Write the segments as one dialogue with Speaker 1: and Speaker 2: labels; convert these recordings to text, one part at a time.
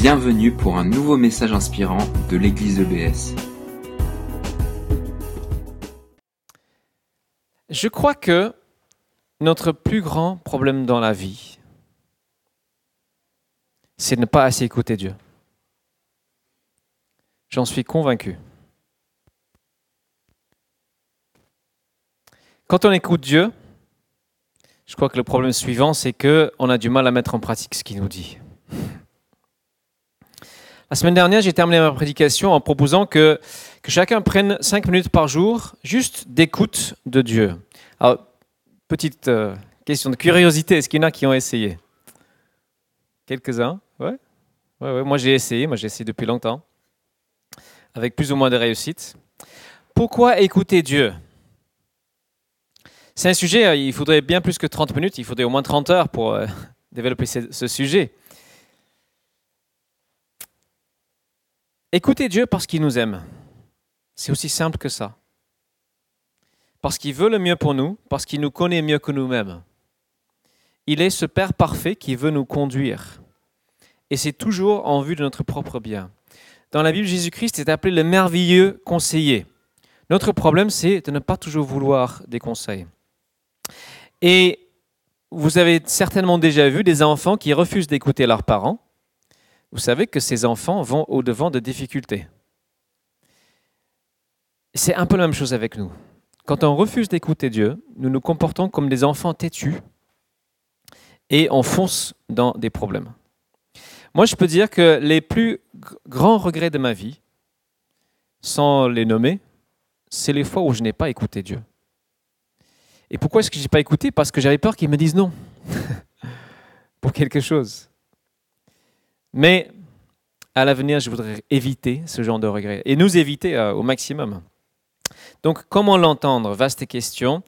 Speaker 1: Bienvenue pour un nouveau message inspirant de l'église EBS.
Speaker 2: Je crois que notre plus grand problème dans la vie, c'est de ne pas assez écouter Dieu. J'en suis convaincu. Quand on écoute Dieu, je crois que le problème suivant, c'est qu'on a du mal à mettre en pratique ce qu'il nous dit. La semaine dernière, j'ai terminé ma prédication en proposant que, chacun prenne cinq minutes par jour juste d'écoute de Dieu. Alors, petite euh, question de curiosité, est-ce qu'il y en a qui ont essayé? Quelques-uns? Ouais? Moi, j'ai essayé, moi j'ai essayé depuis longtemps, avec plus ou moins de réussite. Pourquoi écouter Dieu? C'est un sujet, euh, il faudrait bien plus que 30 minutes, il faudrait au moins 30 heures pour euh, développer ce sujet. Écoutez Dieu parce qu'il nous aime. C'est aussi simple que ça. Parce qu'il veut le mieux pour nous, parce qu'il nous connaît mieux que nous-mêmes. Il est ce Père parfait qui veut nous conduire. Et c'est toujours en vue de notre propre bien. Dans la Bible, Jésus-Christ est appelé le merveilleux conseiller. Notre problème, c'est de ne pas toujours vouloir des conseils. Et vous avez certainement déjà vu des enfants qui refusent d'écouter leurs parents vous savez que ces enfants vont au-devant de difficultés. C'est un peu la même chose avec nous. Quand on refuse d'écouter Dieu, nous nous comportons comme des enfants têtus et on fonce dans des problèmes. Moi, je peux dire que les plus grands regrets de ma vie, sans les nommer, c'est les fois où je n'ai pas écouté Dieu. Et pourquoi est-ce que je n'ai pas écouté? Parce que j'avais peur qu'il me dise non pour quelque chose. Mais à l'avenir, je voudrais éviter ce genre de regrets et nous éviter euh, au maximum. Donc, comment l'entendre? Vaste question.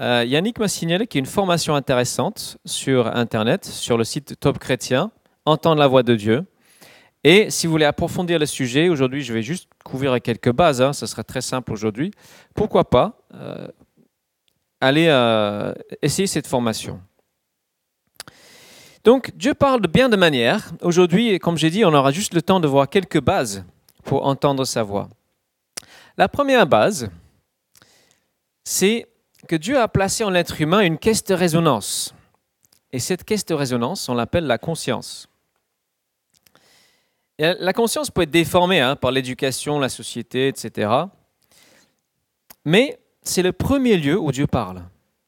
Speaker 2: Euh, Yannick m'a signalé qu'il y a une formation intéressante sur Internet, sur le site Top Chrétien, Entendre la voix de Dieu. Et si vous voulez approfondir le sujet, aujourd'hui, je vais juste couvrir quelques bases. Hein, ce sera très simple aujourd'hui. Pourquoi pas euh, aller essayer cette formation? Donc Dieu parle de bien de manières. Aujourd'hui, comme j'ai dit, on aura juste le temps de voir quelques bases pour entendre sa voix. La première base, c'est que Dieu a placé en l'être humain une caisse de résonance. Et cette caisse de résonance, on l'appelle la conscience. la conscience peut être déformée hein, par l'éducation, la société, etc. Mais c'est le premier lieu où Dieu parle,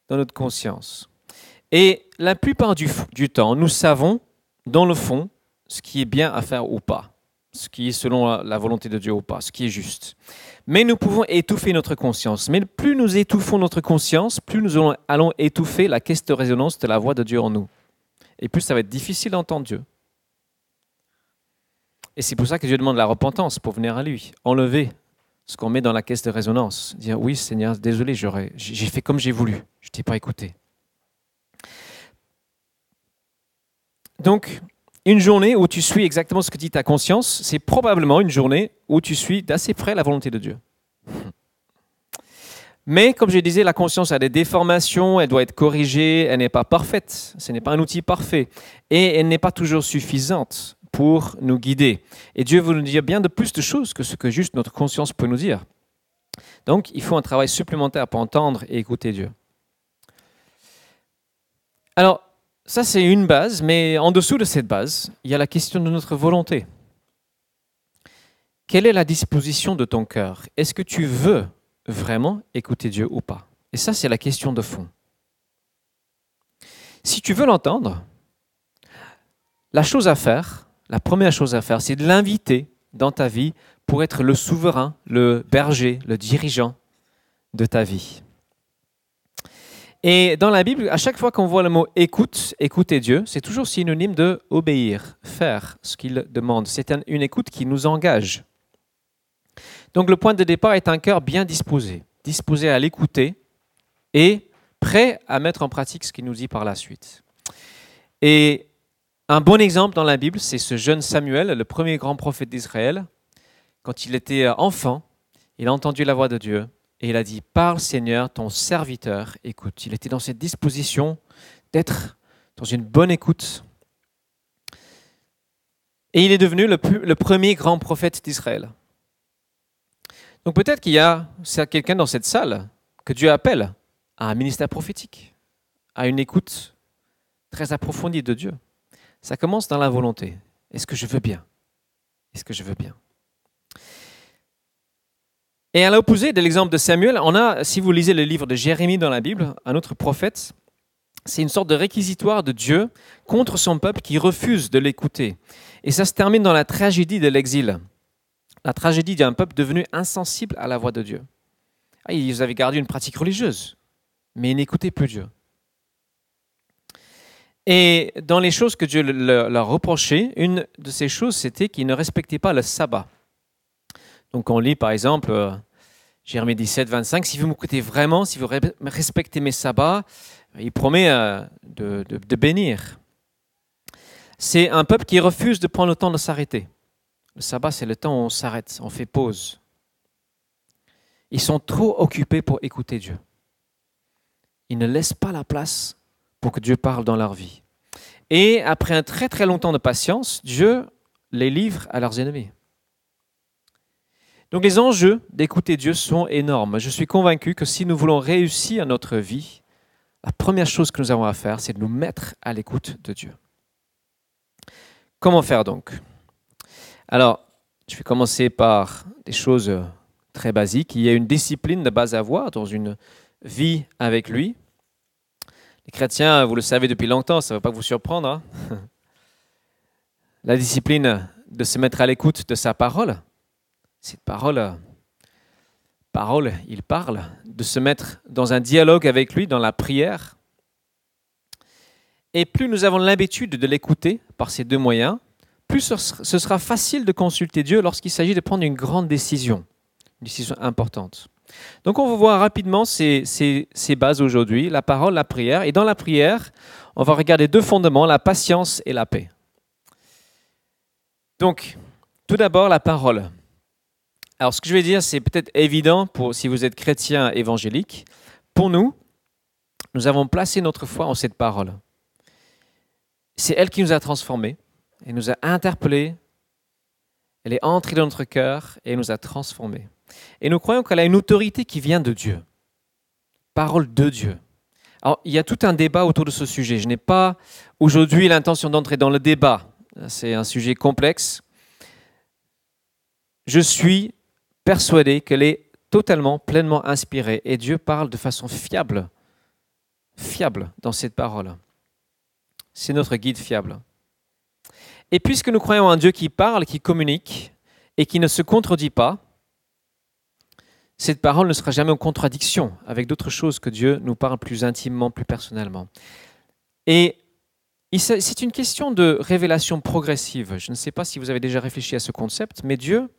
Speaker 2: dans notre conscience. Et la plupart du, temps, nous savons, dans le fond, ce qui est bien à faire ou pas, ce qui est selon la, volonté de Dieu ou pas, ce qui est juste. Mais nous pouvons étouffer notre conscience. Mais plus nous étouffons notre conscience, plus nous allons, allons étouffer la caisse de résonance de la voix de Dieu en nous. Et plus ça va être difficile d'entendre Dieu. Et c'est pour ça que Dieu demande la repentance pour venir à lui, enlever ce qu'on met dans la caisse de résonance. Dire oui Seigneur, désolé, j'ai fait comme j'ai voulu, je t'ai pas écouté. Donc, une journée où tu suis exactement ce que dit ta conscience, c'est probablement une journée où tu suis d'assez près la volonté de Dieu. Mais comme je disais, la conscience a des déformations, elle doit être corrigée, elle n'est pas parfaite, ce n'est pas un outil parfait, et elle n'est pas toujours suffisante pour nous guider. Et Dieu veut nous dire bien de plus de choses que ce que juste notre conscience peut nous dire. Donc il faut un travail supplémentaire pour entendre et écouter Dieu. Alors, ça, c'est une base, mais en dessous de cette base, il y a la question de notre volonté. Quelle est la disposition de ton cœur? Est-ce que tu veux vraiment écouter Dieu ou pas? Et ça, c'est la question de fond. Si tu veux l'entendre, la chose à faire, la première chose à faire, c'est de l'inviter dans ta vie pour être le souverain, le berger, le dirigeant de ta vie. Et dans la Bible, à chaque fois qu'on voit le mot écoute, écouter Dieu, c'est toujours synonyme de obéir, faire ce qu'il demande. C'est une écoute qui nous engage. Donc le point de départ est un cœur bien disposé, disposé à l'écouter et prêt à mettre en pratique ce qu'il nous dit par la suite. Et un bon exemple dans la Bible, c'est ce jeune Samuel, le premier grand prophète d'Israël. Quand il était enfant, il a entendu la voix de Dieu et il a dit, parle Seigneur, ton serviteur écoute. Il était dans cette disposition d'être dans une bonne écoute. Et il est devenu le, le premier grand prophète d'Israël. Donc peut-être qu'il y a quelqu'un dans cette salle que Dieu appelle à un ministère prophétique, à une écoute très approfondie de Dieu. Ça commence dans la volonté. Est-ce que je veux bien? Est-ce que je veux bien? Et à l'opposé de l'exemple de Samuel, on a, si vous lisez le livre de Jérémie dans la Bible, un autre prophète, c'est une sorte de réquisitoire de Dieu contre son peuple qui refuse de l'écouter. Et ça se termine dans la tragédie de l'exil. La tragédie d'un peuple devenu insensible à la voix de Dieu. Ah, ils avaient gardé une pratique religieuse, mais ils n'écoutaient plus Dieu. Et dans les choses que Dieu leur reprochait, une de ces choses, c'était qu'ils ne respectaient pas le sabbat. Donc on lit par exemple euh, Jérémie 17, 25, si vous m'écoutez vraiment, si vous respectez mes sabbats, il promet euh, de, de bénir. C'est un peuple qui refuse de prendre le temps de s'arrêter. Le sabbat, c'est le temps où on s'arrête, on fait pause. Ils sont trop occupés pour écouter Dieu. Ils ne laissent pas la place pour que Dieu parle dans leur vie. Et après un très très longtemps de patience, Dieu les livre à leurs ennemis. Donc les enjeux d'écouter Dieu sont énormes. Je suis convaincu que si nous voulons réussir notre vie, la première chose que nous avons à faire, c'est de nous mettre à l'écoute de Dieu. Comment faire donc? Alors, je vais commencer par des choses très basiques. Il y a une discipline de base à avoir dans une vie avec lui. Les chrétiens, vous le savez depuis longtemps, ça ne va pas vous surprendre. Hein? La discipline de se mettre à l'écoute de sa parole. Cette parole, il parle, de se mettre dans un dialogue avec lui, dans la prière. Et plus nous avons l'habitude de l'écouter par ces deux moyens, plus ce sera facile de consulter Dieu lorsqu'il s'agit de prendre une grande décision, une décision importante. Donc on va voir rapidement ces, bases aujourd'hui, la parole, la prière. Et dans la prière, on va regarder deux fondements, la patience et la paix. Donc, tout d'abord, la parole. Alors ce que je vais dire, c'est peut-être évident pour si vous êtes chrétien évangélique. Pour nous, nous avons placé notre foi en cette parole. C'est elle qui nous a transformés et nous a interpellés. Elle est entrée dans notre cœur et nous a transformés. Et nous croyons qu'elle a une autorité qui vient de Dieu. Parole de Dieu. Alors, il y a tout un débat autour de ce sujet. Je n'ai pas aujourd'hui l'intention d'entrer dans le débat. C'est un sujet complexe. Je suis persuadé qu'elle est totalement, pleinement inspirée. Et Dieu parle de façon fiable, fiable dans cette parole. C'est notre guide fiable. Et puisque nous croyons en Dieu qui parle, qui communique et qui ne se contredit pas, cette parole ne sera jamais en contradiction avec d'autres choses que Dieu nous parle plus intimement, plus personnellement. Et c'est une question de révélation progressive. Je ne sais pas si vous avez déjà réfléchi à ce concept, mais Dieu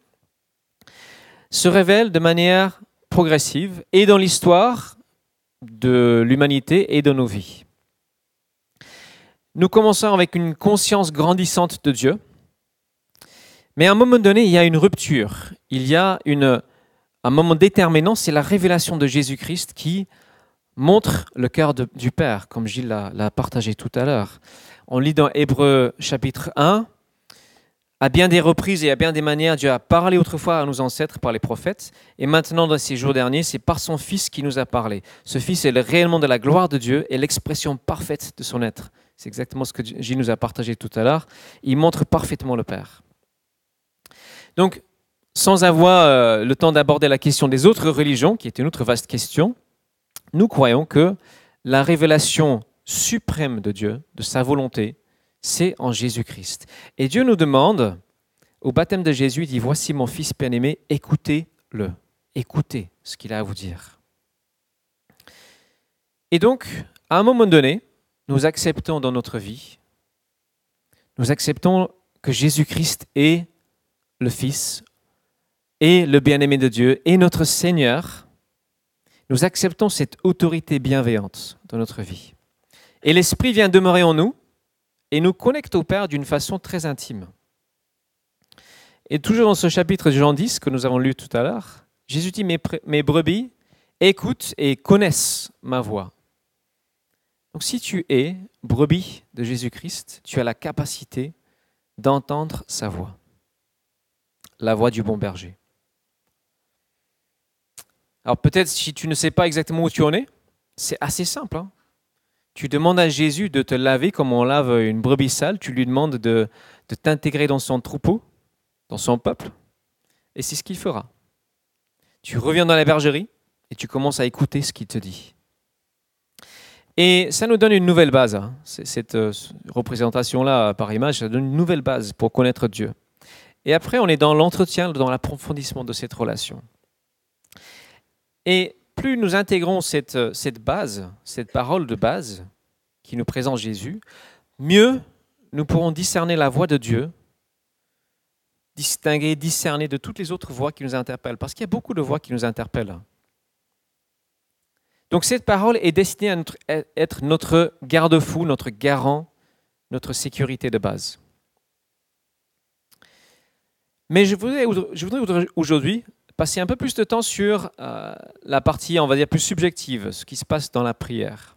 Speaker 2: se révèle de manière progressive et dans l'histoire de l'humanité et de nos vies. Nous commençons avec une conscience grandissante de Dieu, mais à un moment donné, il y a une rupture, il y a un moment déterminant, c'est la révélation de Jésus-Christ qui montre le cœur du Père, comme Gilles l'a partagé tout à l'heure. On lit dans Hébreu chapitre 1, à bien des reprises et à bien des manières, Dieu a parlé autrefois à nos ancêtres par les prophètes, et maintenant dans ces jours derniers, c'est par son Fils qui nous a parlé. Ce Fils est le réellement de la gloire de Dieu et l'expression parfaite de son être. C'est exactement ce que Gilles nous a partagé tout à l'heure. Il montre parfaitement le Père. Donc, sans avoir euh, le temps d'aborder la question des autres religions, qui est une autre vaste question, nous croyons que la révélation suprême de Dieu, de sa volonté, c'est en Jésus-Christ. Et Dieu nous demande, au baptême de Jésus, il dit, voici mon Fils bien-aimé, écoutez-le, écoutez ce qu'il a à vous dire. Et donc, à un moment donné, nous acceptons dans notre vie, nous acceptons que Jésus-Christ est le Fils, et le bien-aimé de Dieu et notre Seigneur, nous acceptons cette autorité bienveillante dans notre vie. Et l'Esprit vient demeurer en nous et nous connecte au Père d'une façon très intime. Et toujours dans ce chapitre de Jean 10 que nous avons lu tout à l'heure, Jésus dit, mes, brebis écoutent et connaissent ma voix. Donc si tu es brebis de Jésus-Christ, tu as la capacité d'entendre sa voix, la voix du bon berger. Alors peut-être si tu ne sais pas exactement où tu en es, c'est assez simple. Hein. Tu demandes à Jésus de te laver comme on lave une brebis sale, tu lui demandes de, de t'intégrer dans son troupeau, dans son peuple, et c'est ce qu'il fera. Tu reviens dans la bergerie et tu commences à écouter ce qu'il te dit. Et ça nous donne une nouvelle base. Hein. Cette euh, représentation-là par image, ça donne une nouvelle base pour connaître Dieu. Et après, on est dans l'entretien, dans l'approfondissement de cette relation. Et plus nous intégrons cette, euh, cette base, cette parole de base qui nous présente Jésus, mieux nous pourrons discerner la voix de Dieu, distinguer, discerner de toutes les autres voix qui nous interpellent, parce qu'il y a beaucoup de voix qui nous interpellent. Donc cette parole est destinée à être notre garde-fou, notre garant, notre sécurité de base. Mais je voudrais, aujourd'hui passer un peu plus de temps sur euh, la partie, on va dire, plus subjective, ce qui se passe dans la prière.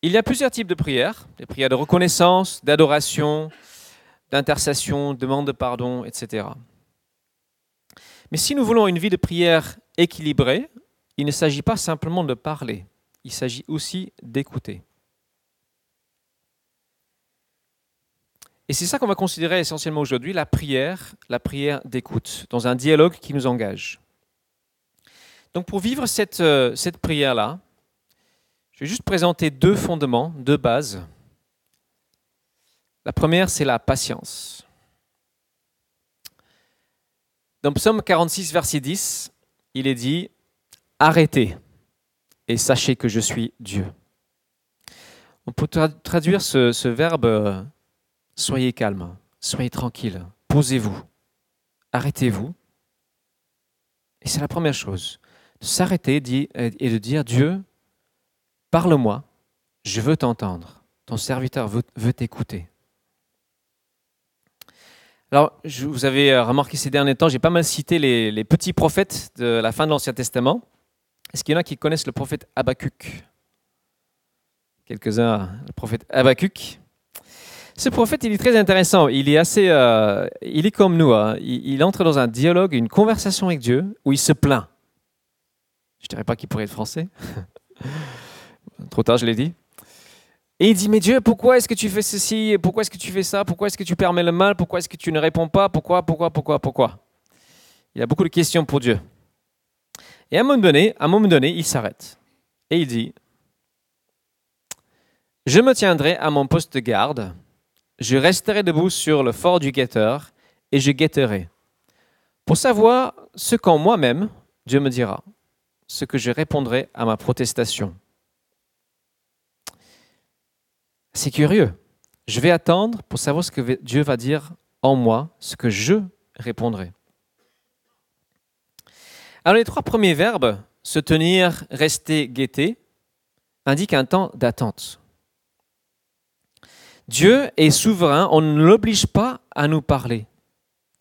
Speaker 2: Il y a plusieurs types de prières, des prières de reconnaissance, d'adoration, d'intercession, demande de pardon, etc. Mais si nous voulons une vie de prière équilibrée, il ne s'agit pas simplement de parler, il s'agit aussi d'écouter. Et c'est ça qu'on va considérer essentiellement aujourd'hui, la prière, la prière d'écoute, dans un dialogue qui nous engage. Donc pour vivre cette, euh, cette prière-là, je vais juste présenter deux fondements, deux bases. La première, c'est la patience. Dans Psaume 46, verset 10, il est dit, Arrêtez et sachez que je suis Dieu. On peut traduire ce, verbe, euh, soyez calme, soyez tranquille, posez-vous, arrêtez-vous. Et c'est la première chose, de s'arrêter et de dire, Dieu, parle-moi, je veux t'entendre, ton serviteur veut t'écouter. Alors, vous avez euh, remarqué ces derniers temps, j'ai pas mal cité les, petits prophètes de la fin de l'Ancien Testament. Est-ce qu'il y en a qui connaissent le prophète Habakkuk? Quelques-uns, le prophète Habakkuk. Ce prophète, il est très intéressant. Il est assez, euh, il est comme nous. Hein. Il, entre dans un dialogue, une conversation avec Dieu où il se plaint. Je ne dirais pas qu'il pourrait être français. Trop tard, je l'ai dit. Et il dit, mais Dieu, pourquoi est-ce que tu fais ceci Pourquoi est-ce que tu fais ça? Pourquoi est-ce que tu permets le mal? Pourquoi est-ce que tu ne réponds pas? Pourquoi Pourquoi Pourquoi Pourquoi? Il a beaucoup de questions pour Dieu. Et à un moment donné, à un moment donné il s'arrête. Et il dit, je me tiendrai à mon poste de garde, je resterai debout sur le fort du guetteur, et je guetterai, pour savoir ce qu'en moi-même Dieu me dira, ce que je répondrai à ma protestation. C'est curieux. Je vais attendre pour savoir ce que Dieu va dire en moi, ce que je répondrai. Alors les trois premiers verbes, se tenir, rester, guetter, indiquent un temps d'attente. Dieu est souverain, on ne l'oblige pas à nous parler.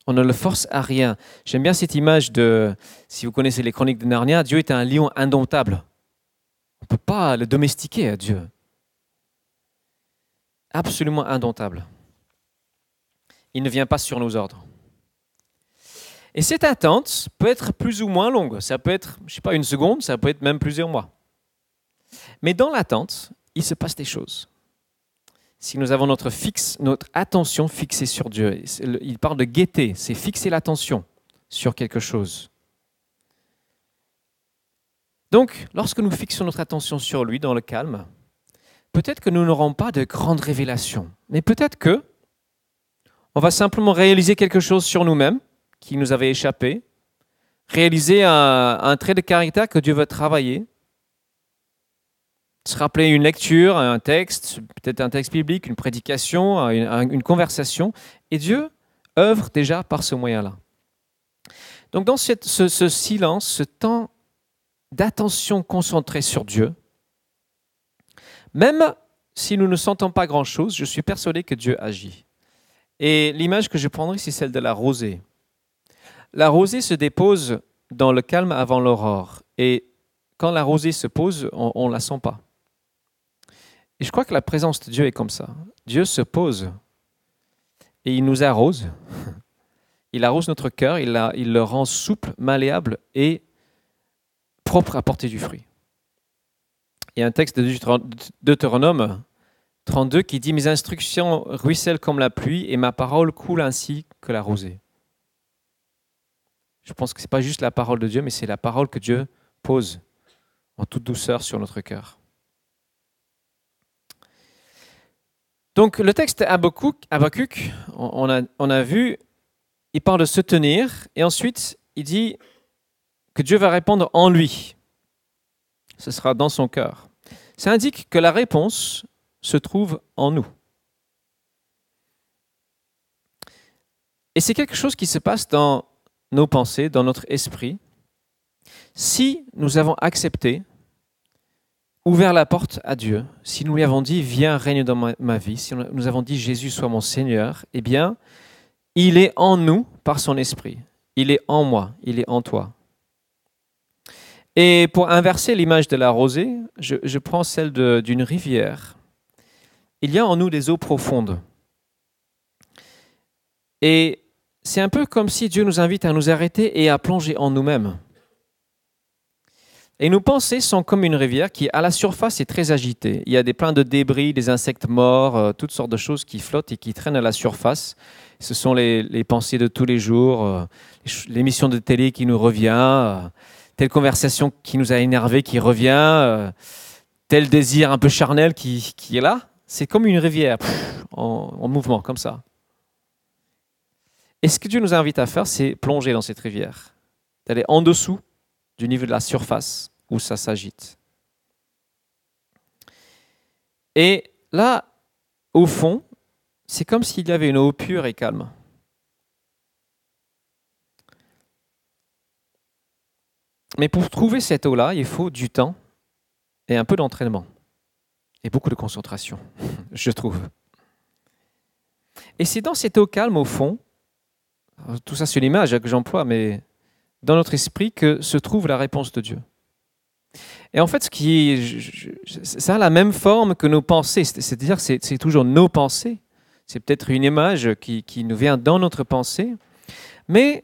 Speaker 2: On ne le force à rien. J'aime bien cette image de, si vous connaissez les chroniques de Narnia, Dieu est un lion indomptable. On ne peut pas le domestiquer, Dieu absolument indomptable. Il ne vient pas sur nos ordres. Et cette attente peut être plus ou moins longue. Ça peut être, je sais pas, une seconde, ça peut être même plusieurs mois. Mais dans l'attente, il se passe des choses. Si nous avons notre, attention fixée sur Dieu, il parle de guetter, c'est fixer l'attention sur quelque chose. Donc, lorsque nous fixons notre attention sur lui dans le calme, peut-être que nous n'aurons pas de grandes révélations, mais peut-être que on va simplement réaliser quelque chose sur nous-mêmes qui nous avait échappé, réaliser un, trait de caractère que Dieu veut travailler, se rappeler une lecture, un texte, peut-être un texte biblique, une prédication, une, conversation, et Dieu œuvre déjà par ce moyen-là. Donc dans ce, ce silence, ce temps d'attention concentrée sur Dieu, même si nous ne sentons pas grand-chose, je suis persuadé que Dieu agit. Et l'image que je prendrai, c'est celle de la rosée. La rosée se dépose dans le calme avant l'aurore. Et quand la rosée se pose, on ne la sent pas. Et je crois que la présence de Dieu est comme ça. Dieu se pose et il nous arrose. Il arrose notre cœur, il, le rend souple, malléable et propre à porter du fruit. Il y a un texte de Deutéronome 32 qui dit Mes instructions ruissellent comme la pluie et ma parole coule ainsi que la rosée. Je pense que ce n'est pas juste la parole de Dieu, mais c'est la parole que Dieu pose en toute douceur sur notre cœur. Donc le texte Habakkuk, on a, on a vu, il parle de se tenir et ensuite il dit que Dieu va répondre en lui. Ce sera dans son cœur. Ça indique que la réponse se trouve en nous. Et c'est quelque chose qui se passe dans nos pensées, dans notre esprit. Si nous avons accepté, ouvert la porte à Dieu, si nous lui avons dit Viens, règne dans ma, vie, si nous avons dit Jésus soit mon Seigneur, eh bien, il est en nous par son esprit. Il est en moi, il est en toi. Et pour inverser l'image de la rosée, je, prends celle d'une rivière. Il y a en nous des eaux profondes. Et c'est un peu comme si Dieu nous invite à nous arrêter et à plonger en nous-mêmes. Et nos pensées sont comme une rivière qui, à la surface, est très agitée. Il y a des pleins de débris, des insectes morts, euh, toutes sortes de choses qui flottent et qui traînent à la surface. Ce sont les, pensées de tous les jours, euh, l'émission de télé qui nous revient, euh, telle conversation qui nous a énervé qui revient, tel désir un peu charnel qui, est là. C'est comme une rivière en, en mouvement, comme ça. Et ce que Dieu nous invite à faire, c'est plonger dans cette rivière, d'aller en dessous du niveau de la surface où ça s'agite. Et là, au fond, c'est comme s'il y avait une eau pure et calme. Mais pour trouver cette eau-là, il faut du temps et un peu d'entraînement. Et beaucoup de concentration, je trouve. Et c'est dans cette eau calme, au fond, tout ça c'est une image que j'emploie, mais dans notre esprit que se trouve la réponse de Dieu. Et en fait, ça a la même forme que nos pensées, c'est-à-dire c'est, c'est toujours nos pensées. C'est peut-être une image qui, nous vient dans notre pensée, mais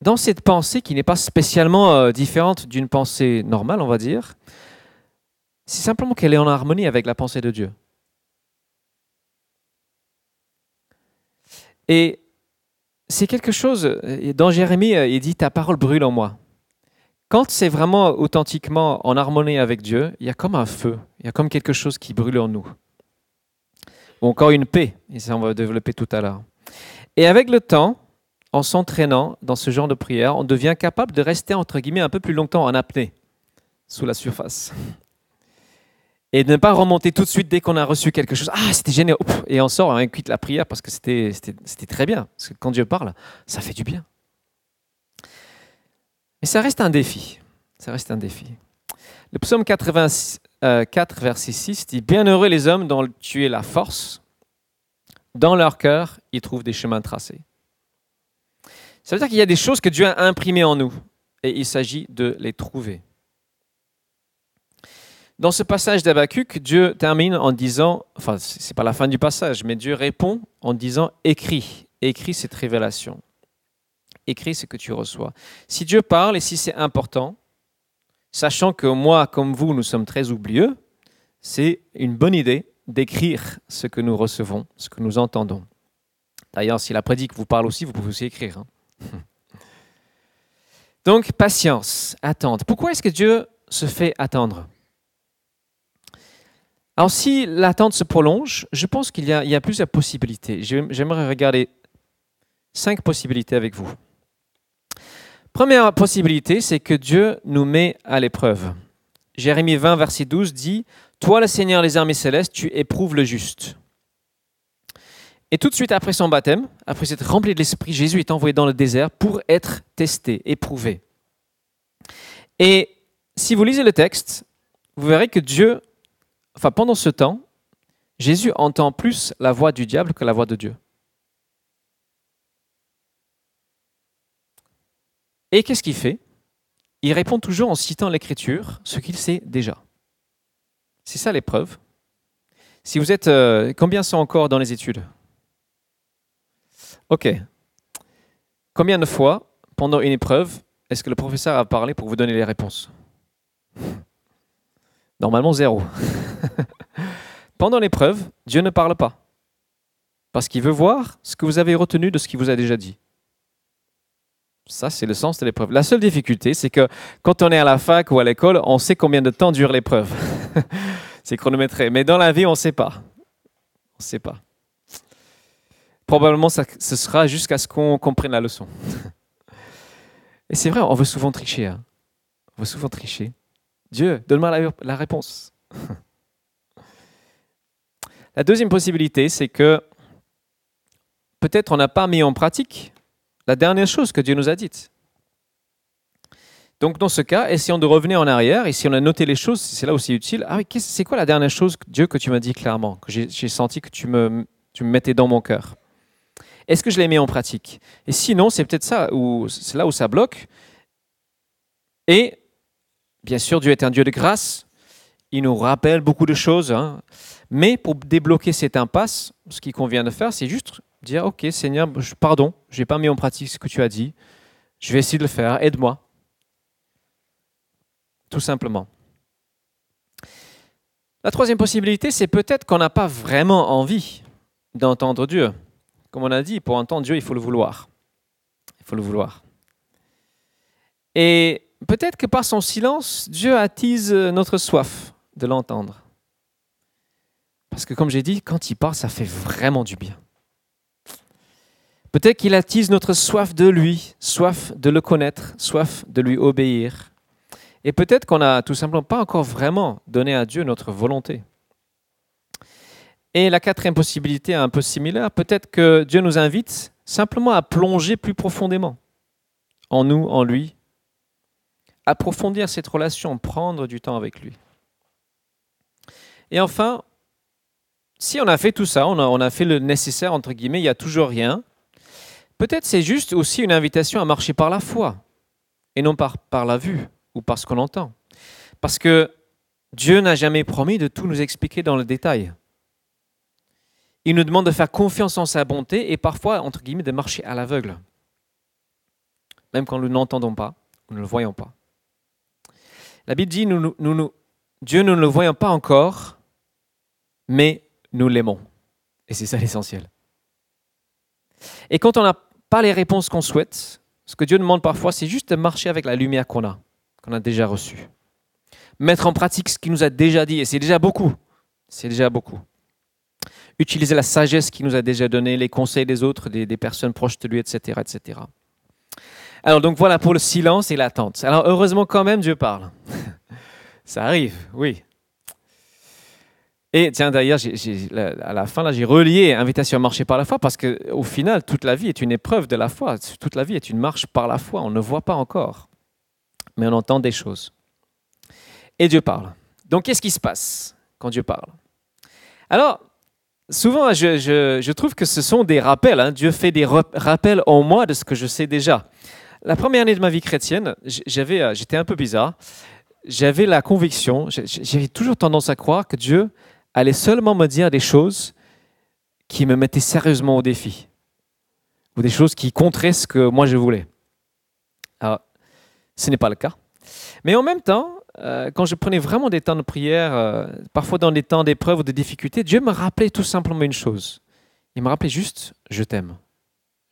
Speaker 2: dans cette pensée qui n'est pas spécialement euh, différente d'une pensée normale, on va dire, c'est simplement qu'elle est en harmonie avec la pensée de Dieu. Et c'est quelque chose, dans Jérémie, euh, il dit Ta parole brûle en moi. Quand c'est vraiment authentiquement en harmonie avec Dieu, il y a comme un feu, il y a comme quelque chose qui brûle en nous. Ou encore une paix, et ça on va développer tout à l'heure. Et avec le temps, en s'entraînant dans ce genre de prière, on devient capable de rester entre guillemets un peu plus longtemps en apnée, sous la surface et de ne pas remonter tout de suite dès qu'on a reçu quelque chose. Ah, c'était génial. Et on sort, on quitte la prière parce que c'était très bien. Parce que quand Dieu parle, ça fait du bien. Mais ça reste un défi. Ça reste un défi. Le psaume 84, euh, verset 6 dit Bienheureux les hommes dont tu es la force, dans leur cœur, ils trouvent des chemins tracés. Ça veut dire qu'il y a des choses que Dieu a imprimées en nous et il s'agit de les trouver. Dans ce passage d'Abacuc, Dieu termine en disant, enfin, ce n'est pas la fin du passage, mais Dieu répond en disant écris, écris cette révélation. Écris ce que tu reçois. Si Dieu parle et si c'est important, sachant que moi, comme vous, nous sommes très oublieux, c'est une bonne idée d'écrire ce que nous recevons, ce que nous entendons. D'ailleurs, si la prédique vous parle aussi, vous pouvez aussi écrire. Hein. Donc, patience, attente. Pourquoi est-ce que Dieu se fait attendre? Alors si l'attente se prolonge, je pense qu'il y, a plusieurs possibilités. J'aimerais regarder cinq possibilités avec vous. Première possibilité, c'est que Dieu nous met à l'épreuve. Jérémie 20, verset 12 dit, Toi le Seigneur des armées célestes, tu éprouves le juste. Et tout de suite après son baptême, après s'être rempli de l'Esprit, Jésus est envoyé dans le désert pour être testé, éprouvé. Et si vous lisez le texte, vous verrez que Dieu enfin pendant ce temps, Jésus entend plus la voix du diable que la voix de Dieu. Et qu'est-ce qu'il fait? Il répond toujours en citant l'Écriture, ce qu'il sait déjà. C'est ça l'épreuve. Si vous êtes, euh, combien sont encore dans les études? Ok. Combien de fois, pendant une épreuve, est-ce que le professeur a parlé pour vous donner les réponses? Normalement, zéro. pendant l'épreuve, Dieu ne parle pas. Parce qu'il veut voir ce que vous avez retenu de ce qu'il vous a déjà dit. Ça, c'est le sens de l'épreuve. La seule difficulté, c'est que quand on est à la fac ou à l'école, on sait combien de temps dure l'épreuve. c'est chronométré. Mais dans la vie, on ne sait pas. On ne sait pas. Probablement, ça, ce sera jusqu'à ce qu'on comprenne la leçon. Et c'est vrai, on veut souvent tricher. Hein. On veut souvent tricher. Dieu, donne-moi la, la réponse. la deuxième possibilité, c'est que peut-être on n'a pas mis en pratique la dernière chose que Dieu nous a dite. Donc dans ce cas, essayons de revenir en arrière, et si on a noté les choses, c'est là aussi utile. Ah oui, c'est quoi la dernière chose, Dieu, que tu m'as dit clairement, que j'ai senti que tu me, mettais dans mon cœur? Est-ce que je l'ai mis en pratique? Et sinon, c'est peut-être ça, c'est là où ça bloque. Et bien sûr, Dieu est un Dieu de grâce, il nous rappelle beaucoup de choses, hein. mais pour débloquer cette impasse, ce qu'il convient de faire, c'est juste dire, ok Seigneur, pardon, je n'ai pas mis en pratique ce que tu as dit, je vais essayer de le faire, aide-moi. Tout simplement. La troisième possibilité, c'est peut-être qu'on n'a pas vraiment envie d'entendre Dieu. Comme on a dit, pour entendre Dieu, il faut le vouloir. Il faut le vouloir. Et peut-être que par son silence, Dieu attise notre soif de l'entendre. Parce que comme j'ai dit, quand il parle, ça fait vraiment du bien. Peut-être qu'il attise notre soif de lui, soif de le connaître, soif de lui obéir. Et peut-être qu'on n'a tout simplement pas encore vraiment donné à Dieu notre volonté. Et la quatrième possibilité un peu similaire, peut-être que Dieu nous invite simplement à plonger plus profondément en nous, en lui, approfondir cette relation, prendre du temps avec lui. Et enfin, si on a fait tout ça, on a, on a fait le nécessaire, entre guillemets, il n'y a toujours rien, Peut-être c'est juste aussi une invitation à marcher par la foi et non par, par la vue ou par ce qu'on entend. Parce que Dieu n'a jamais promis de tout nous expliquer dans le détail. Il nous demande de faire confiance en sa bonté et parfois, entre guillemets, de marcher à l'aveugle. Même quand nous n'entendons pas, nous ne le voyons pas. La Bible dit, nous, nous, Dieu, nous ne le voyons pas encore, mais nous l'aimons. Et c'est ça l'essentiel. Et quand on n'a pas les réponses qu'on souhaite, ce que Dieu demande parfois, c'est juste de marcher avec la lumière qu'on a, qu'on a déjà reçue. Mettre en pratique ce qu'il nous a déjà dit, et c'est déjà beaucoup. C'est déjà beaucoup. Utiliser la sagesse qu'il nous a déjà donnée, les conseils des autres, des, des personnes proches de lui, etc., etc. Alors donc voilà pour le silence et l'attente. Alors heureusement quand même Dieu parle. Ça arrive, oui. Et tiens, d'ailleurs, à la fin, là, j'ai relié invitation à marcher par la foi parce qu'au final, toute la vie est une épreuve de la foi. Toute la vie est une marche par la foi. On ne voit pas encore, mais on entend des choses. Et Dieu parle. Donc, qu'est-ce qui se passe quand Dieu parle? Alors, souvent, je, trouve que ce sont des rappels. Hein. Dieu fait des rappels en moi de ce que je sais déjà. La première année de ma vie chrétienne, j'avais, euh, j'étais un peu bizarre. J'avais la conviction, j'avais toujours tendance à croire que Dieu allait seulement me dire des choses qui me mettaient sérieusement au défi, ou des choses qui contraient ce que moi je voulais. Alors, ce n'est pas le cas. Mais en même temps, euh, quand je prenais vraiment des temps de prière, euh, parfois dans des temps d'épreuve ou de difficultés, Dieu me rappelait tout simplement une chose. Il me rappelait juste, je t'aime,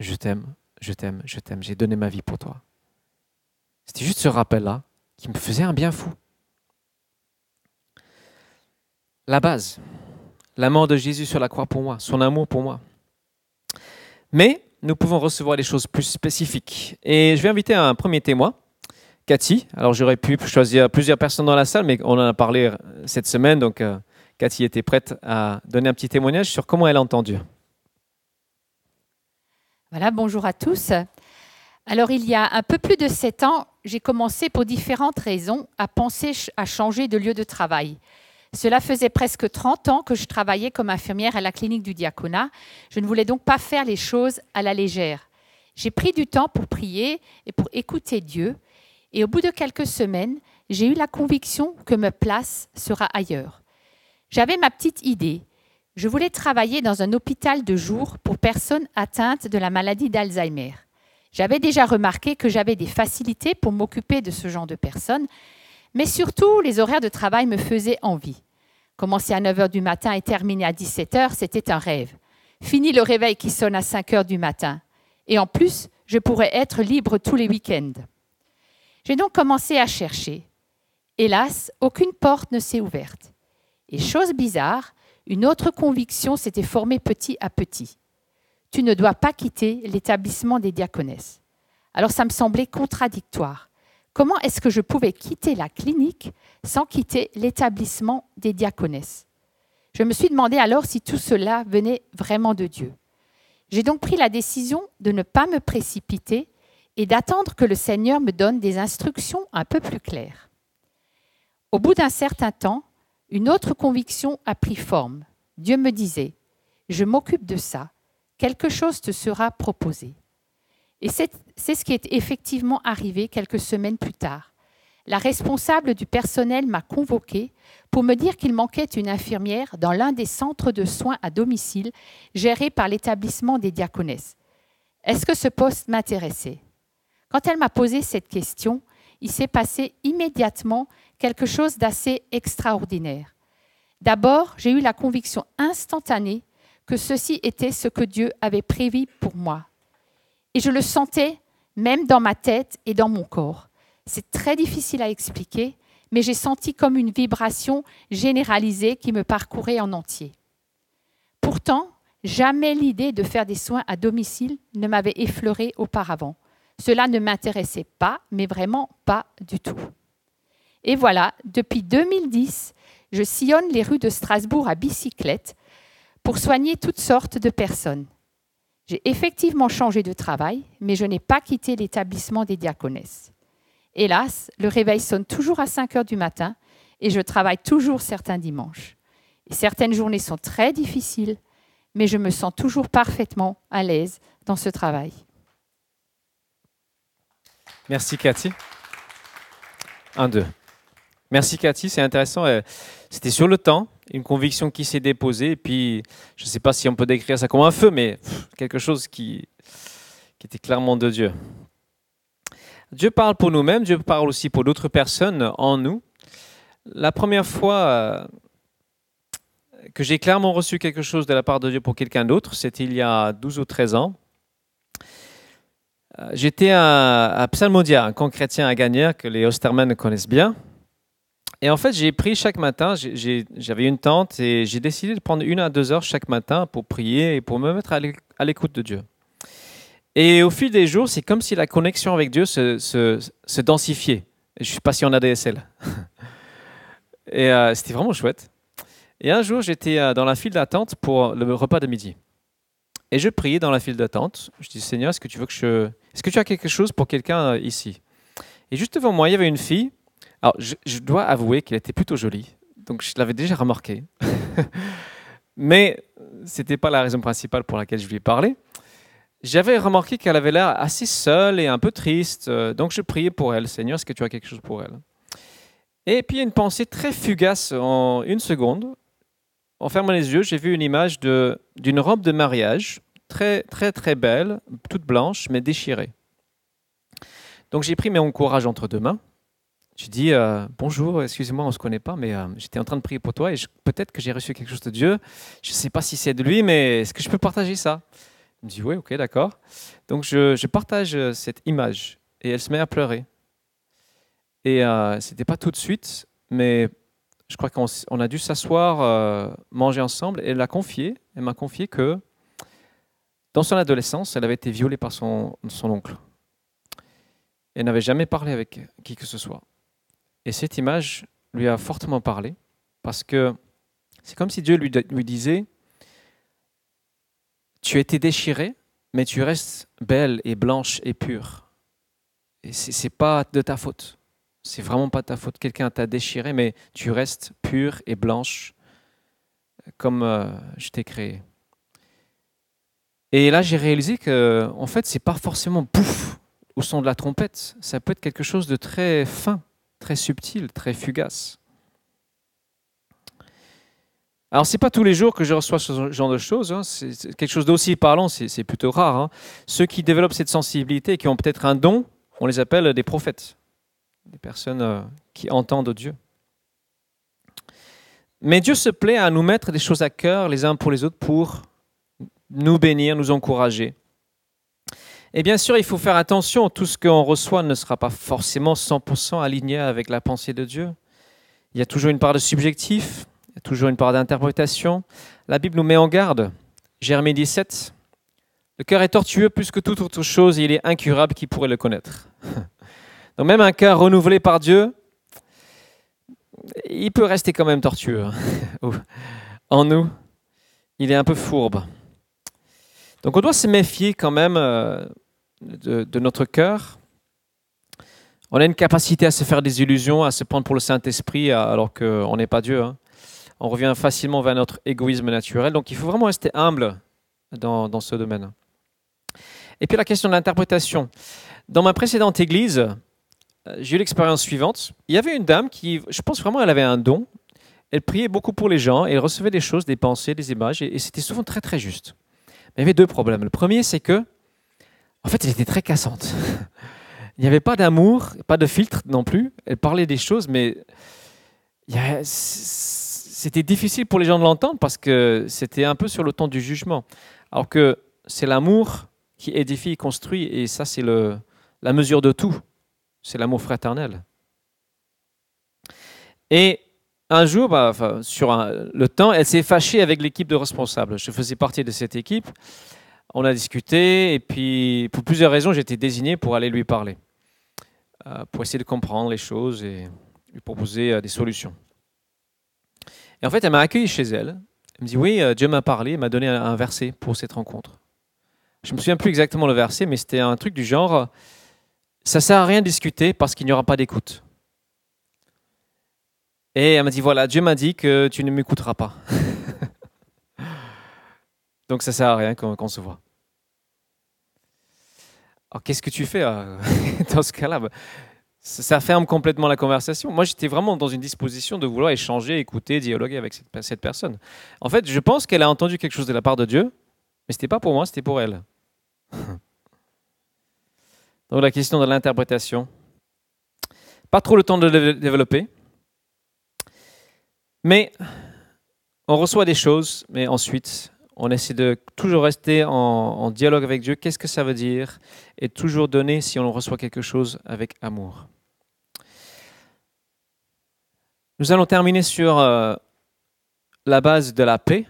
Speaker 2: je t'aime, je t'aime, je t'aime, j'ai donné ma vie pour toi. C'était juste ce rappel-là qui me faisait un bien fou la base, la mort de Jésus sur la croix pour moi, son amour pour moi. Mais nous pouvons recevoir des choses plus spécifiques. Et je vais inviter un premier témoin, Cathy. Alors j'aurais pu choisir plusieurs personnes dans la salle, mais on en a parlé euh, cette semaine, donc euh, Cathy était prête à donner un petit témoignage sur comment elle a entendu.
Speaker 3: Voilà, bonjour à tous. Alors il y a un peu plus de sept ans, j'ai commencé pour différentes raisons à penser à changer de lieu de travail. Cela faisait presque 30 ans que je travaillais comme infirmière à la clinique du diaconat. Je ne voulais donc pas faire les choses à la légère. J'ai pris du temps pour prier et pour écouter Dieu. Et au bout de quelques semaines, j'ai eu la conviction que ma place sera ailleurs. J'avais ma petite idée. Je voulais travailler dans un hôpital de jour pour personnes atteintes de la maladie d'Alzheimer. J'avais déjà remarqué que j'avais des facilités pour m'occuper de ce genre de personnes, mais surtout les horaires de travail me faisaient envie. Commencer à 9 h du matin et terminer à 17 h, c'était un rêve. Fini le réveil qui sonne à 5 h du matin. Et en plus, je pourrais être libre tous les week-ends. J'ai donc commencé à chercher. Hélas, aucune porte ne s'est ouverte. Et chose bizarre, une autre conviction s'était formée petit à petit. Tu ne dois pas quitter l'établissement des diaconesses. Alors ça me semblait contradictoire. Comment est-ce que je pouvais quitter la clinique sans quitter l'établissement des diaconesses? Je me suis demandé alors si tout cela venait vraiment de Dieu. J'ai donc pris la décision de ne pas me précipiter et d'attendre que le Seigneur me donne des instructions un peu plus claires. Au bout d'un certain temps, une autre conviction a pris forme. Dieu me disait, je m'occupe de ça, quelque chose te sera proposé. Et c'est ce qui est effectivement arrivé quelques semaines plus tard. La responsable du personnel m'a convoqué pour me dire qu'il manquait une infirmière dans l'un des centres de soins à domicile gérés par l'établissement des diaconesses. Est-ce que ce poste m'intéressait? Quand elle m'a posé cette question, il s'est passé immédiatement quelque chose d'assez extraordinaire. D'abord, j'ai eu la conviction instantanée que ceci était ce que Dieu avait prévu pour moi. Et je le sentais même dans ma tête et dans mon corps. C'est très difficile à expliquer, mais j'ai senti comme une vibration généralisée qui me parcourait en entier. Pourtant, jamais l'idée de faire des soins à domicile ne m'avait effleuré auparavant. Cela ne m'intéressait pas, mais vraiment pas du tout. Et voilà, depuis 2010, je sillonne les rues de Strasbourg à bicyclette pour soigner toutes sortes de personnes. J'ai effectivement changé de travail, mais je n'ai pas quitté l'établissement des diaconesses. Hélas, le réveil sonne toujours à 5 heures du matin et je travaille toujours certains dimanches. Certaines journées sont très difficiles, mais je me sens toujours parfaitement à l'aise dans ce travail.
Speaker 2: Merci Cathy. Un, deux. Merci Cathy, c'est intéressant. Euh, c'était sur le temps, une conviction qui s'est déposée, et puis je ne sais pas si on peut décrire ça comme un feu, mais quelque chose qui, était clairement de Dieu. Dieu parle pour nous-mêmes, Dieu parle aussi pour d'autres personnes en nous. La première fois euh, que j'ai clairement reçu quelque chose de la part de Dieu pour quelqu'un d'autre, c'était il y a 12 ou 13 ans. Euh, j'étais à, Psalmodia, un camp à Gagnères que les Osterman connaissent bien. Et en fait, j'ai pris chaque matin, j'avais une tente et j'ai décidé de prendre une à deux heures chaque matin pour prier et pour me mettre à l'écoute de Dieu. Et au fil des jours, c'est comme si la connexion avec Dieu se, densifiait. Je ne sais pas si on a DSL. et euh, c'était vraiment chouette. Et un jour, j'étais euh, dans la file d'attente pour le repas de midi. Et je priais dans la file d'attente. Je dis Seigneur, est-ce que tu veux que je, est-ce que tu as quelque chose pour quelqu'un euh, ici? Et juste devant moi, il y avait une fille alors, je, dois avouer qu'elle était plutôt jolie, donc je l'avais déjà remarqué. Mais ce n'était pas la raison principale pour laquelle je lui ai parlé. J'avais remarqué qu'elle avait l'air assez seule et un peu triste, euh, donc je priais pour elle. Seigneur, est-ce que tu as quelque chose pour elle? Et puis une pensée très fugace en une seconde. En fermant les yeux, j'ai vu une image d'une robe de mariage, très très très belle, toute blanche, mais déchirée. Donc j'ai pris mon courage entre deux mains je dis euh, bonjour, excusez-moi, on ne se connaît pas, mais euh, j'étais en train de prier pour toi et peut-être que j'ai reçu quelque chose de Dieu. Je ne sais pas si c'est de lui, mais est-ce que je peux partager ça? Il me dit oui, ok, d'accord. Donc je, partage euh, cette image et elle se met à pleurer. Et ce n'était pas tout de suite, mais je crois qu'on a dû s'asseoir, manger ensemble. Et elle m'a confié, elle m'a confié que dans son adolescence, elle avait été violée par son, son oncle. Elle n'avait jamais parlé avec qui que ce soit. Et cette image lui a fortement parlé parce que c'est comme si Dieu lui, disait, tu été déchirée, mais tu restes belle et blanche et pure. Et ce n'est pas de ta faute. C'est vraiment pas ta faute. Quelqu'un t'a déchiré, mais tu restes pure et blanche comme euh, je t'ai créé. Et là, j'ai réalisé que, en fait, c'est pas forcément pouf au son de la trompette. Ça peut être quelque chose de très fin très subtil, très fugace. Alors, c'est pas tous les jours que je reçois ce genre de choses. hein. C'est quelque chose d'aussi parlant, c'est plutôt rare. hein. Ceux qui développent cette sensibilité, qui ont peut-être un don, on les appelle des prophètes, des personnes euh, qui entendent Dieu. Mais Dieu se plaît à nous mettre des choses à cœur les uns pour les autres pour nous bénir, nous encourager. Et bien sûr, il faut faire attention, tout ce qu'on reçoit ne sera pas forcément 100% aligné avec la pensée de Dieu. Il y a toujours une part de subjectif, toujours une part d'interprétation. La Bible nous met en garde. Jérémie 17. Le cœur est tortueux plus que toute autre chose et il est incurable qui pourrait le connaître. Donc même un cœur renouvelé par Dieu, il peut rester quand même tortueux. hein. en nous, il est un peu fourbe. Donc on doit se méfier quand même euh, de, notre cœur. On a une capacité à se faire des illusions, à se prendre pour le Saint-Esprit alors qu'on n'est pas Dieu. hein. On revient facilement vers notre égoïsme naturel. Donc il faut vraiment rester humble dans, dans ce domaine. Et puis la question de l'interprétation. Dans ma précédente église, euh, j'ai eu l'expérience suivante. Il y avait une dame qui, je pense vraiment, elle avait un don. Elle priait beaucoup pour les gens, et elle recevait des choses, des pensées, des images, et, et c'était souvent très très juste. Mais il y avait deux problèmes. Le premier, c'est que, en fait, elle était très cassante. il n'y avait pas d'amour, pas de filtre non plus. Elle parlait des choses, mais c'était difficile pour les gens de l'entendre parce que c'était un peu sur le ton du jugement. Alors que c'est l'amour qui édifie construit, et ça, c'est la mesure de tout. C'est l'amour fraternel. Et un jour, bah, sur le temps, elle s'est fâchée avec l'équipe de responsables. Je faisais partie de cette équipe. On a discuté, et puis pour plusieurs raisons, j'ai été désigné pour aller lui parler, euh, pour essayer de comprendre les choses et lui proposer euh, des solutions. Et en fait, elle m'a accueilli chez elle. Elle me dit Oui, euh, Dieu m'a parlé, m'a donné un verset pour cette rencontre. Je me souviens plus exactement le verset, mais c'était un truc du genre Ça sert à rien de discuter parce qu'il n'y aura pas d'écoute. Et elle m'a dit Voilà, Dieu m'a dit que tu ne m'écouteras pas. Donc ça sert à rien qu'on qu'on se voit. Alors qu'est-ce que tu fais euh, dans ce cas-là? Ça, ferme complètement la conversation. Moi, j'étais vraiment dans une disposition de vouloir échanger, écouter, dialoguer avec cette, cette personne. En fait, je pense qu'elle a entendu quelque chose de la part de Dieu, mais c'était pas pour moi, c'était pour elle. Donc la question de l'interprétation. Pas trop le temps de le développer. Mais on reçoit des choses, mais ensuite, on essaie de toujours rester en, dialogue avec Dieu. Qu'est-ce que ça veut dire? Et toujours donner si on reçoit quelque chose avec amour. Nous allons terminer sur euh, la base de la paix.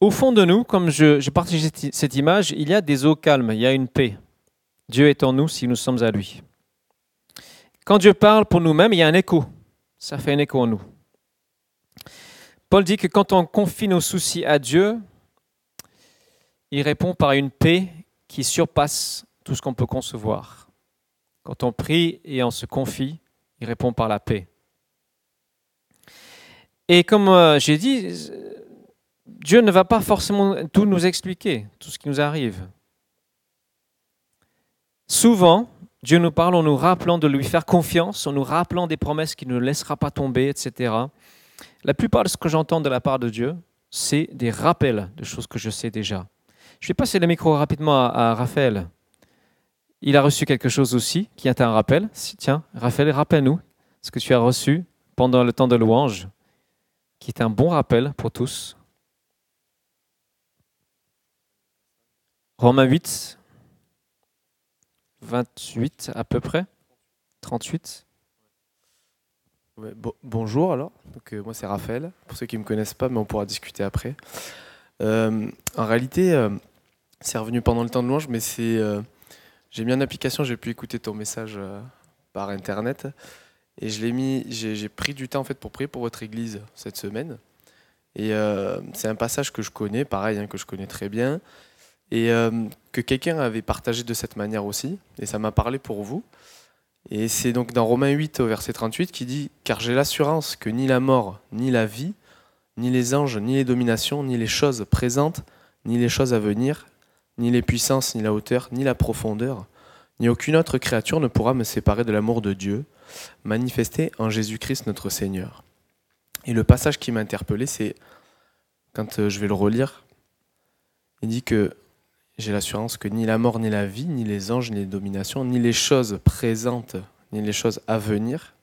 Speaker 2: Au fond de nous, comme je, partage cette image, il y a des eaux calmes, il y a une paix. Dieu est en nous si nous sommes à lui. Quand Dieu parle pour nous-mêmes, il y a un écho. Ça fait un écho en nous. Paul dit que quand on confie nos soucis à Dieu, il répond par une paix qui surpasse tout ce qu'on peut concevoir. Quand on prie et on se confie, il répond par la paix. Et comme euh, j'ai dit, Dieu ne va pas forcément tout nous expliquer, tout ce qui nous arrive. Souvent, Dieu nous parle en nous rappelant de lui faire confiance, en nous rappelant des promesses qu'il ne laissera pas tomber, etc. La plupart de ce que j'entends de la part de Dieu, c'est des rappels de choses que je sais déjà. Je vais passer le micro rapidement à, Raphaël. Il a reçu quelque chose aussi qui est un rappel. Tiens, Raphaël, rappelle-nous ce que tu as reçu pendant le temps de louange, qui est un bon rappel pour tous. Romains 8, 28 à peu près, 38.
Speaker 4: Bonjour alors, euh, moi c'est Raphaël, pour ceux qui ne me connaissent pas, mais on pourra discuter après. Euh, en réalité, euh, c'est revenu pendant le temps de louange, mais c'est, j'ai mis en application, j'ai pu écouter ton message par internet, et je l'ai mis, j'ai, pris du temps en fait pour prier pour votre église cette semaine. Et c'est un passage que je connais, pareil, hein, que je connais très bien, et que quelqu'un avait partagé de cette manière aussi, et ça m'a parlé pour vous. Et c'est donc dans Romains 8 au verset 38 qui dit Car j'ai l'assurance que ni la mort, ni la vie, ni les anges, ni les dominations, ni les choses présentes, ni les choses à venir, ni les puissances, ni la hauteur, ni la profondeur, ni aucune autre créature ne pourra me séparer de l'amour de Dieu, manifesté en Jésus-Christ notre Seigneur. Et le passage qui m'a interpellé, c'est quand euh, je vais le relire, il dit que j'ai l'assurance que ni la mort, ni la vie, ni les anges, ni les dominations, ni les choses présentes, ni les choses à venir,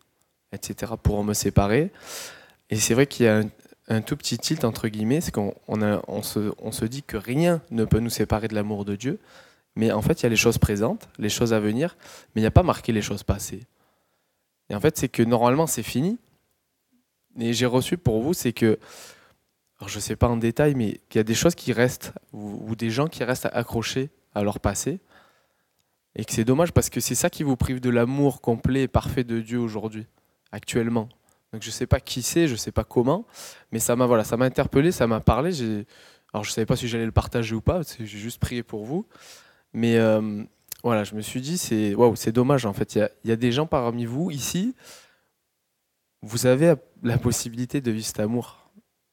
Speaker 4: etc., pourront me séparer. Et c'est vrai qu'il y a un, tout petit tilt, entre guillemets, c'est qu'on on se, on se dit que rien ne peut nous séparer de l'amour de Dieu. Mais en fait, il y a les choses présentes, les choses à venir, mais il n'y a pas marqué les choses passées. Et en fait, c'est que normalement, c'est fini. Et j'ai reçu pour vous, c'est que alors je ne sais pas en détail, mais qu'il y a des choses qui restent, ou, des gens qui restent accrochés à leur passé, et que c'est dommage parce que c'est ça qui vous prive de l'amour complet et parfait de Dieu aujourd'hui, actuellement. Donc je ne sais pas qui c'est, je ne sais pas comment, mais ça m'a voilà, ça m'a interpellé, ça m'a parlé. Alors je ne savais pas si j'allais le partager ou pas, j'ai juste prié pour vous. Mais euh, voilà, je me suis dit, c'est waouh, c'est dommage en fait. Il y, y a, des gens parmi vous ici, vous avez la possibilité de vivre cet amour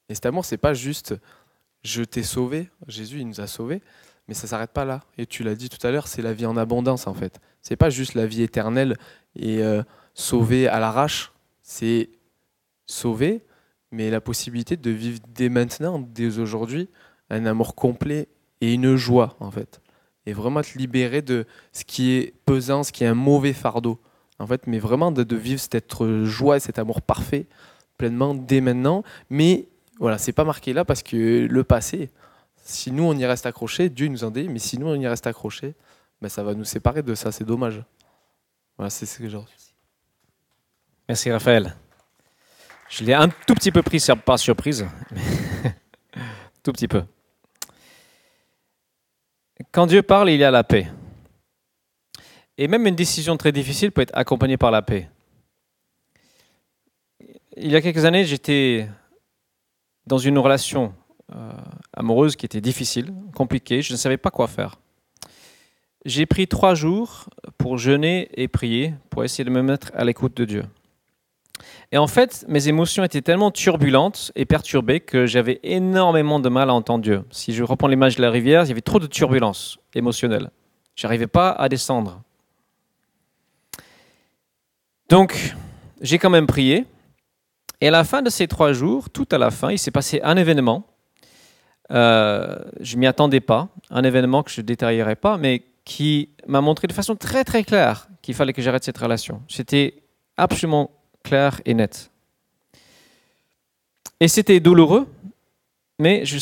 Speaker 4: et cet amour, c'est pas juste je t'ai sauvé, Jésus il nous a sauvés, mais ça s'arrête pas là. Et tu l'as dit tout à l'heure, c'est la vie en abondance en fait. C'est pas juste la vie éternelle et euh, sauver à l'arrache, c'est sauver, mais la possibilité de vivre dès maintenant, dès aujourd'hui, un amour complet et une joie en fait. Et vraiment te libérer de ce qui est pesant, ce qui est un mauvais fardeau. En fait, mais vraiment de, de vivre cette joie et cet amour parfait pleinement dès maintenant, mais voilà, c'est pas marqué là parce que le passé, si nous on y reste accroché, Dieu nous en dit, mais si nous on y reste accroché, ben ça va nous séparer de ça, c'est dommage. Voilà, c'est ce que j'ai
Speaker 2: Merci Raphaël. Je l'ai un tout petit peu pris par surprise, tout petit peu. Quand Dieu parle, il y a la paix. Et même une décision très difficile peut être accompagnée par la paix. Il y a quelques années, j'étais dans une relation euh, amoureuse qui était difficile, compliquée, je ne savais pas quoi faire. J'ai pris trois jours pour jeûner et prier, pour essayer de me mettre à l'écoute de Dieu. Et en fait, mes émotions étaient tellement turbulentes et perturbées que j'avais énormément de mal à entendre Dieu. Si je reprends l'image de la rivière, il y avait trop de turbulences émotionnelles. Je n'arrivais pas à descendre. Donc, j'ai quand même prié, et à la fin de ces trois jours, tout à la fin, il s'est passé un événement. Euh, je m'y attendais pas, un événement que je ne détaillerai pas, mais qui m'a montré de façon très très claire qu'il fallait que j'arrête cette relation. C'était absolument clair et net. Et c'était douloureux, mais j'ai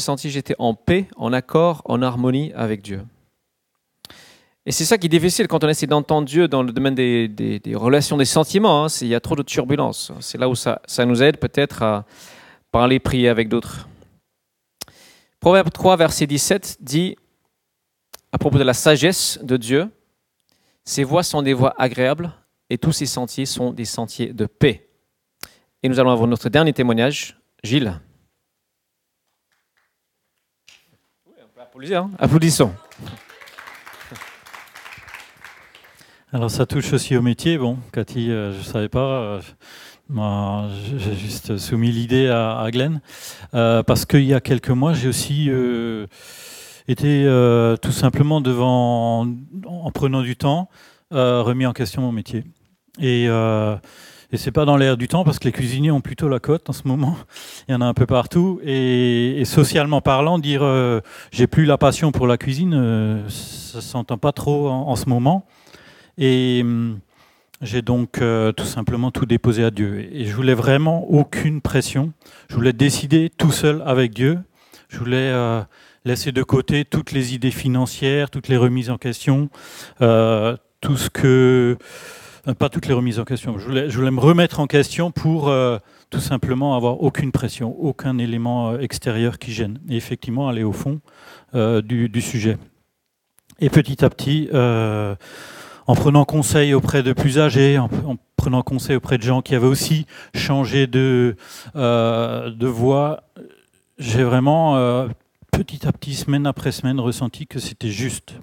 Speaker 2: senti j'étais en paix, en accord, en harmonie avec Dieu. Et c'est ça qui est difficile quand on essaie d'entendre Dieu dans le domaine des, relations, des sentiments. Hein. il y a trop de turbulences. C'est là où ça, nous aide peut-être à parler, prier avec d'autres. Proverbe 3, verset 17 dit, à propos de la sagesse de Dieu, ses voies sont des voies agréables et tous ses sentiers sont des sentiers de paix. Et nous allons avoir notre dernier témoignage, Gilles. Oui, on peut applaudir, hein. applaudissons.
Speaker 5: Alors ça touche aussi au métier. Bon, Cathy, euh, je ne savais pas. Euh, moi, j'ai juste soumis l'idée à, à, Glenn. Euh, parce qu'il y a quelques mois, j'ai aussi été tout simplement devant, en prenant du temps, remis en question mon métier. Et, et c'est pas dans l'air du temps parce que les cuisiniers ont plutôt la cote en ce moment. Il y en a un peu partout. Et, socialement parlant, dire j'ai plus la passion pour la cuisine, ça s'entend pas trop en ce moment. Et hum, j'ai donc euh, tout simplement tout déposé à Dieu. Et je voulais vraiment aucune pression. Je voulais décider tout seul avec Dieu. Je voulais euh, laisser de côté toutes les idées financières, toutes les remises en question, euh, tout ce que... pas toutes les remises en question. Je voulais, me remettre en question pour tout simplement avoir aucune pression, aucun élément extérieur qui gêne. Et effectivement aller au fond du, sujet. Et petit à petit en prenant conseil auprès de plus âgés, en, prenant conseil auprès de gens qui avaient aussi changé de, euh, de voie, j'ai vraiment, euh, petit à petit, semaine après semaine, ressenti que c'était juste.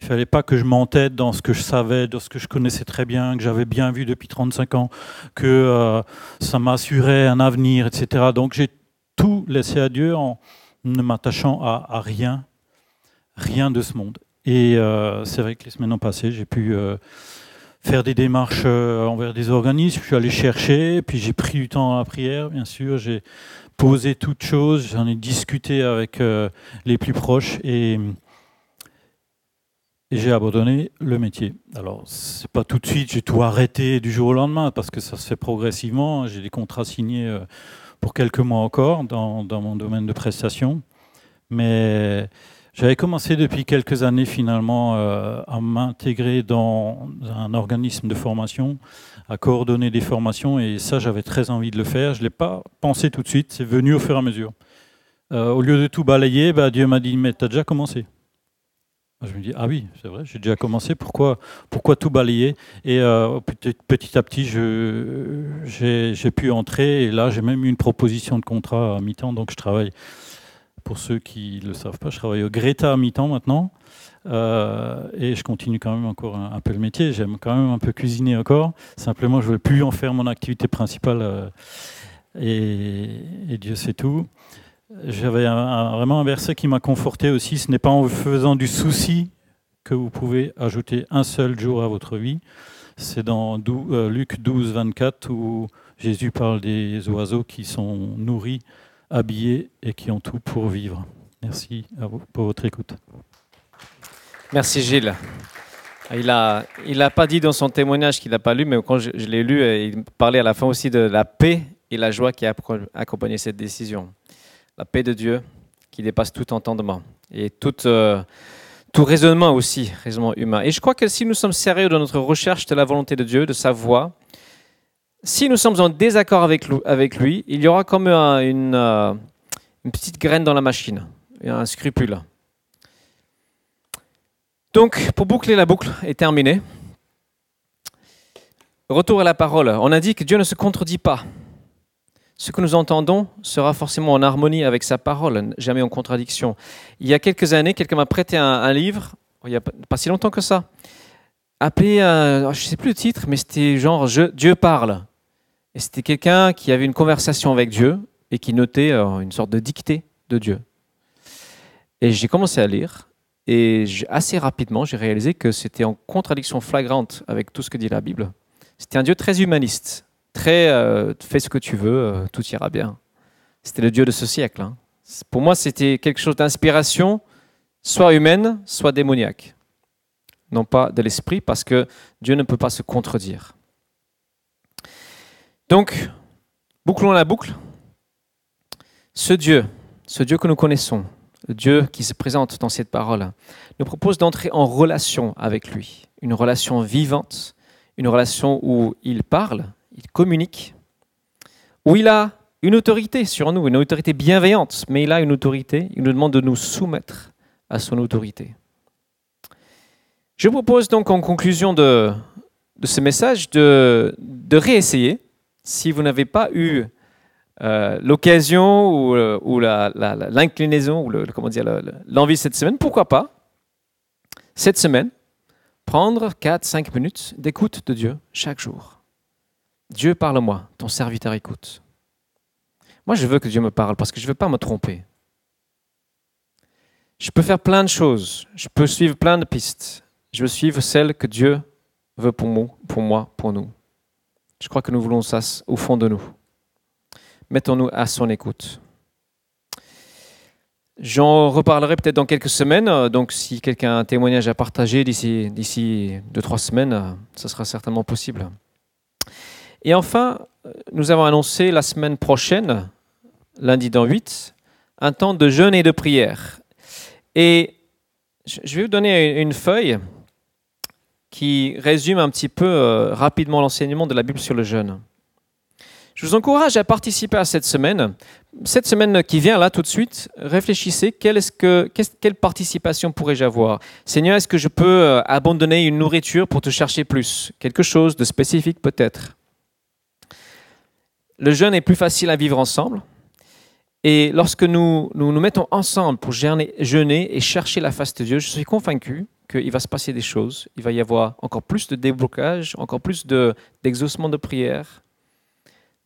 Speaker 5: Il ne fallait pas que je m'entête dans ce que je savais, dans ce que je connaissais très bien, que j'avais bien vu depuis 35 ans, que euh, ça m'assurait un avenir, etc. Donc j'ai tout laissé à Dieu en ne m'attachant à, à rien, rien de ce monde. Et euh, c'est vrai que les semaines ont passé, j'ai pu euh, faire des démarches euh, envers des organismes. Je suis allé chercher, puis j'ai pris du temps à la prière, bien sûr. J'ai posé toutes choses, j'en ai discuté avec les plus proches et, j'ai abandonné le métier. Alors, c'est pas tout de suite, j'ai tout arrêté du jour au lendemain parce que ça se fait progressivement. J'ai des contrats signés pour quelques mois encore dans, dans mon domaine de prestation. Mais j'avais commencé depuis quelques années finalement euh, à m'intégrer dans un organisme de formation, à coordonner des formations, et ça j'avais très envie de le faire. Je ne l'ai pas pensé tout de suite, c'est venu au fur et à mesure. Euh, au lieu de tout balayer, bah, Dieu m'a dit, mais tu as déjà commencé. Je me dis, ah oui, c'est vrai, j'ai déjà commencé, pourquoi, pourquoi tout balayer? Et euh, petit, petit, à petit, j'ai pu entrer, et là j'ai même eu une proposition de contrat à mi-temps, donc je travaille pour ceux qui ne le savent pas, je travaille au Greta à mi-temps maintenant. Euh, et je continue quand même encore un, peu le métier. J'aime quand même un peu cuisiner encore. Simplement, je ne veux plus en faire mon activité principale. Euh, et, Dieu sait tout. J'avais vraiment un verset qui m'a conforté aussi. Ce n'est pas en faisant du souci que vous pouvez ajouter un seul jour à votre vie. C'est dans euh, Luc 12, 24 où Jésus parle des oiseaux qui sont nourris habillés et qui ont tout pour vivre. Merci pour votre écoute.
Speaker 2: Merci Gilles. Il n'a il a pas dit dans son témoignage qu'il n'a pas lu, mais quand je, l'ai lu, euh, il parlait à la fin aussi de la paix et la joie qui a accompagné cette décision. La paix de Dieu qui dépasse tout entendement et tout, euh, tout raisonnement aussi, raisonnement humain. Et je crois que si nous sommes sérieux dans notre recherche de la volonté de Dieu, de sa voix, si nous sommes en désaccord avec lui, il y aura comme une, euh, une, petite graine dans la machine, un scrupule. Donc, pour boucler la boucle est terminée. Retour à la parole. On a dit que Dieu ne se contredit pas. Ce que nous entendons sera forcément en harmonie avec sa parole, jamais en contradiction. Il y a quelques années, quelqu'un m'a prêté un, livre, il n'y a pas si longtemps que ça, appelé, euh, je ne sais plus le titre, mais c'était genre Dieu parle. Et c'était quelqu'un qui avait une conversation avec Dieu et qui notait euh, une sorte de dictée de Dieu. Et j'ai commencé à lire et assez rapidement j'ai réalisé que c'était en contradiction flagrante avec tout ce que dit la Bible. C'était un Dieu très humaniste, très euh, fais ce que tu veux, euh, tout ira bien. C'était le Dieu de ce siècle. Hein. Pour moi, c'était quelque chose d'inspiration, soit humaine, soit démoniaque. Non pas de l'esprit, parce que Dieu ne peut pas se contredire. Donc, bouclons la boucle. Ce Dieu, ce Dieu que nous connaissons, le Dieu qui se présente dans cette parole, nous propose d'entrer en relation avec lui, une relation vivante, une relation où il parle, il communique, où il a une autorité sur nous, une autorité bienveillante, mais il a une autorité, il nous demande de nous soumettre à son autorité. Je propose donc en conclusion de, ce message de réessayer si vous n'avez pas eu euh, l'occasion ou, euh, l'inclinaison ou le, comment dire l'envie cette semaine, pourquoi pas cette semaine prendre 4-5 minutes d'écoute de Dieu chaque jour. Dieu parle-moi, ton serviteur écoute. Moi, je veux que Dieu me parle parce que je ne veux pas me tromper. Je peux faire plein de choses, je peux suivre plein de pistes. Je veux suivre celle que Dieu veut moi, pour, moi, pour nous. Je crois que nous voulons ça au fond de nous. Mettons-nous à son écoute. J'en reparlerai peut-être dans quelques semaines. Donc, si quelqu'un a un témoignage à partager d'ici, d'ici deux, trois semaines, ce sera certainement possible. Et enfin, nous avons annoncé la semaine prochaine, lundi dans 8, un temps de jeûne et de prière. Et je vais vous donner une feuille qui résume un petit peu euh, rapidement l'enseignement de la Bible sur le jeûne. Je vous encourage à participer à cette semaine. Cette semaine qui vient là tout de suite, réfléchissez quelle, participation pourrais-je avoir? Seigneur, est-ce que je peux euh, abandonner une nourriture pour te chercher plus? Quelque chose de spécifique peut-être? Le jeûne est plus facile à vivre ensemble. Et lorsque nous nous, mettons ensemble pour jeûner et chercher la face de Dieu, je suis convaincu qu'il va se passer des choses, il va y avoir encore plus de déblocages, encore plus d'exaucement de, prières.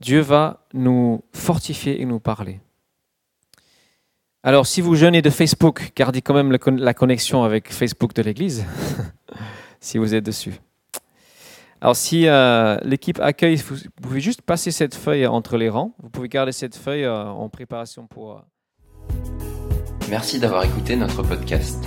Speaker 2: Dieu va nous fortifier et nous parler. Alors, si vous jeûnez de Facebook, gardez quand même la connexion avec Facebook de l'Église, si vous êtes dessus. Alors, si euh, l'équipe accueille, vous pouvez juste passer cette feuille entre les rangs. Vous pouvez garder cette feuille euh, en préparation pour. Euh,
Speaker 1: Merci d'avoir écouté notre podcast.